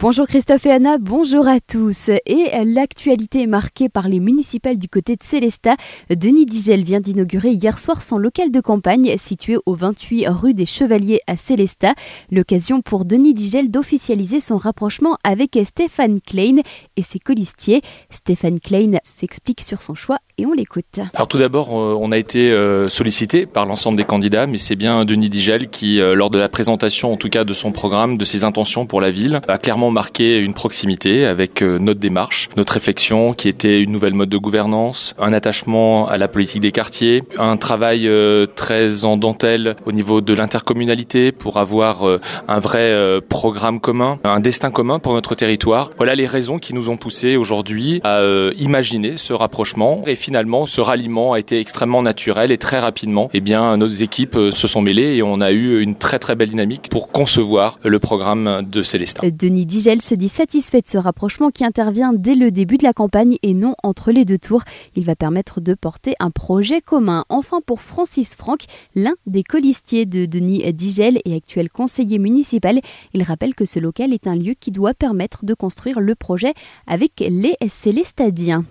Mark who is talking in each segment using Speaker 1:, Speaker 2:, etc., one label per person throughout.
Speaker 1: Bonjour Christophe et Anna, bonjour à tous. Et l'actualité est marquée par les municipales du côté de Célestat. Denis Digel vient d'inaugurer hier soir son local de campagne situé au 28 rue des Chevaliers à Célestat. L'occasion pour Denis Digel d'officialiser son rapprochement avec Stéphane Klein et ses colistiers. Stéphane Klein s'explique sur son choix et on l'écoute.
Speaker 2: Alors tout d'abord, euh, on a été euh, sollicité par l'ensemble des candidats, mais c'est bien Denis Digel qui, euh, lors de la présentation en tout cas de son programme, de ses intentions pour la ville, a clairement marqué une proximité avec notre démarche, notre réflexion qui était une nouvelle mode de gouvernance, un attachement à la politique des quartiers, un travail très en dentelle au niveau de l'intercommunalité pour avoir un vrai programme commun, un destin commun pour notre territoire. Voilà les raisons qui nous ont poussé aujourd'hui à imaginer ce rapprochement finalement ce ralliement a été extrêmement naturel et très rapidement, eh bien nos équipes se sont mêlées et on a eu une très très belle dynamique pour concevoir le programme de Célestin.
Speaker 1: Denis Digel se dit satisfait de ce rapprochement qui intervient dès le début de la campagne et non entre les deux tours. Il va permettre de porter un projet commun. Enfin, pour Francis Franck, l'un des colistiers de Denis Digel et actuel conseiller municipal, il rappelle que ce local est un lieu qui doit permettre de construire le projet avec les Célestadiens.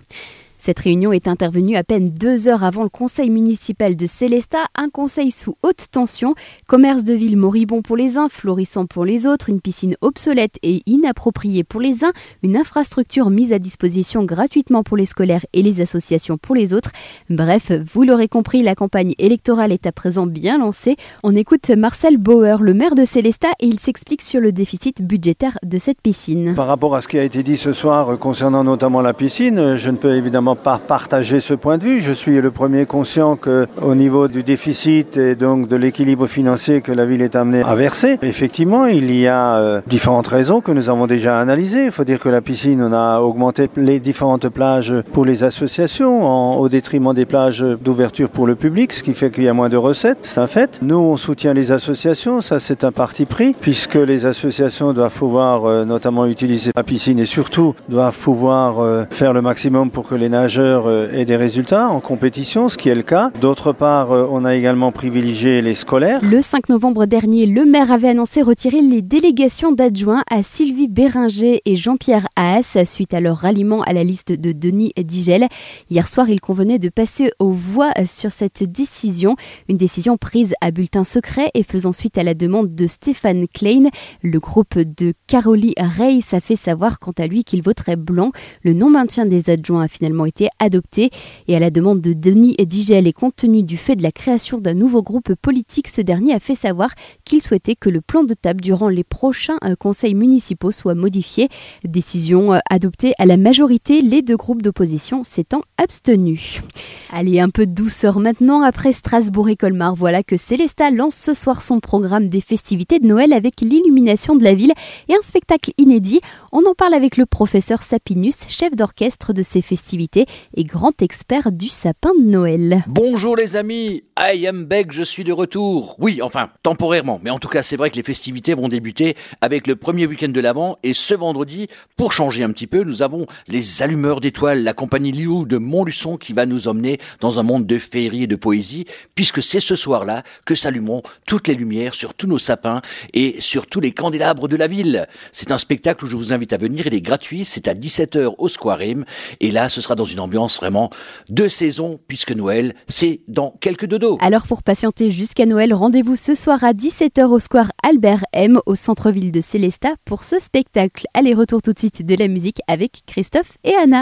Speaker 1: Cette réunion est intervenue à peine deux heures avant le conseil municipal de Célestat, un conseil sous haute tension, commerce de ville moribond pour les uns, florissant pour les autres, une piscine obsolète et inappropriée pour les uns, une infrastructure mise à disposition gratuitement pour les scolaires et les associations pour les autres. Bref, vous l'aurez compris, la campagne électorale est à présent bien lancée. On écoute Marcel Bauer, le maire de Célestat, et il s'explique sur le déficit budgétaire de cette piscine.
Speaker 3: Par rapport à ce qui a été dit ce soir concernant notamment la piscine, je ne peux évidemment pas partager ce point de vue. Je suis le premier conscient que au niveau du déficit et donc de l'équilibre financier que la ville est amenée à verser, effectivement, il y a euh, différentes raisons que nous avons déjà analysées. Il faut dire que la piscine, on a augmenté les différentes plages pour les associations au détriment des plages d'ouverture pour le public, ce qui fait qu'il y a moins de recettes. C'est un fait. Nous, on soutient les associations. Ça, c'est un parti pris puisque les associations doivent pouvoir euh, notamment utiliser la piscine et surtout doivent pouvoir euh, faire le maximum pour que les nageurs euh, des résultats en compétition, ce qui est le cas. D'autre part, euh, on a également privilégié les scolaires.
Speaker 1: Le 5 novembre dernier, le maire avait annoncé retirer les délégations d'adjoints à Sylvie Béringer et Jean-Pierre Haas suite à leur ralliement à la liste de Denis Digel. Hier soir, il convenait de passer aux voix sur cette décision, une décision prise à bulletin secret et faisant suite à la demande de Stéphane Klein. Le groupe de Carolie Reis a fait savoir quant à lui qu'il voterait blanc. Le non-maintien des adjoints a finalement été adopté. Et à la demande de Denis Digel et compte tenu du fait de la création d'un nouveau groupe politique, ce dernier a fait savoir qu'il souhaitait que le plan de table durant les prochains euh, conseils municipaux soit modifié. Décision euh, adoptée à la majorité, les deux groupes d'opposition s'étant abstenus. Allez, un peu de douceur maintenant après Strasbourg et Colmar. Voilà que Célesta lance ce soir son programme des festivités de Noël avec l'illumination de la ville et un spectacle inédit. On en parle avec le professeur Sapinus, chef d'orchestre de ces festivités et grand expert du sapin de Noël.
Speaker 4: Bonjour les amis, I am back, je suis de retour. Oui, enfin, temporairement, mais en tout cas, c'est vrai que les festivités vont débuter avec le premier week-end de l'Avent et ce vendredi, pour changer un petit peu, nous avons les allumeurs d'étoiles, la compagnie Liu de Montluçon qui va nous emmener dans un monde de féerie et de poésie, puisque c'est ce soir-là que s'allumeront toutes les lumières sur tous nos sapins et sur tous les candélabres de la ville. C'est un spectacle où je vous invite à venir, il est gratuit, c'est à 17h au Squarim, et là, ce sera dans une ambiance vraiment de saison, puisque Noël, c'est dans quelques dodos.
Speaker 1: Alors pour patienter jusqu'à Noël, rendez-vous ce soir à 17h au Square Albert M au centre-ville de Célestat pour ce spectacle. Allez, retour tout de suite de la musique avec Christophe et Anna.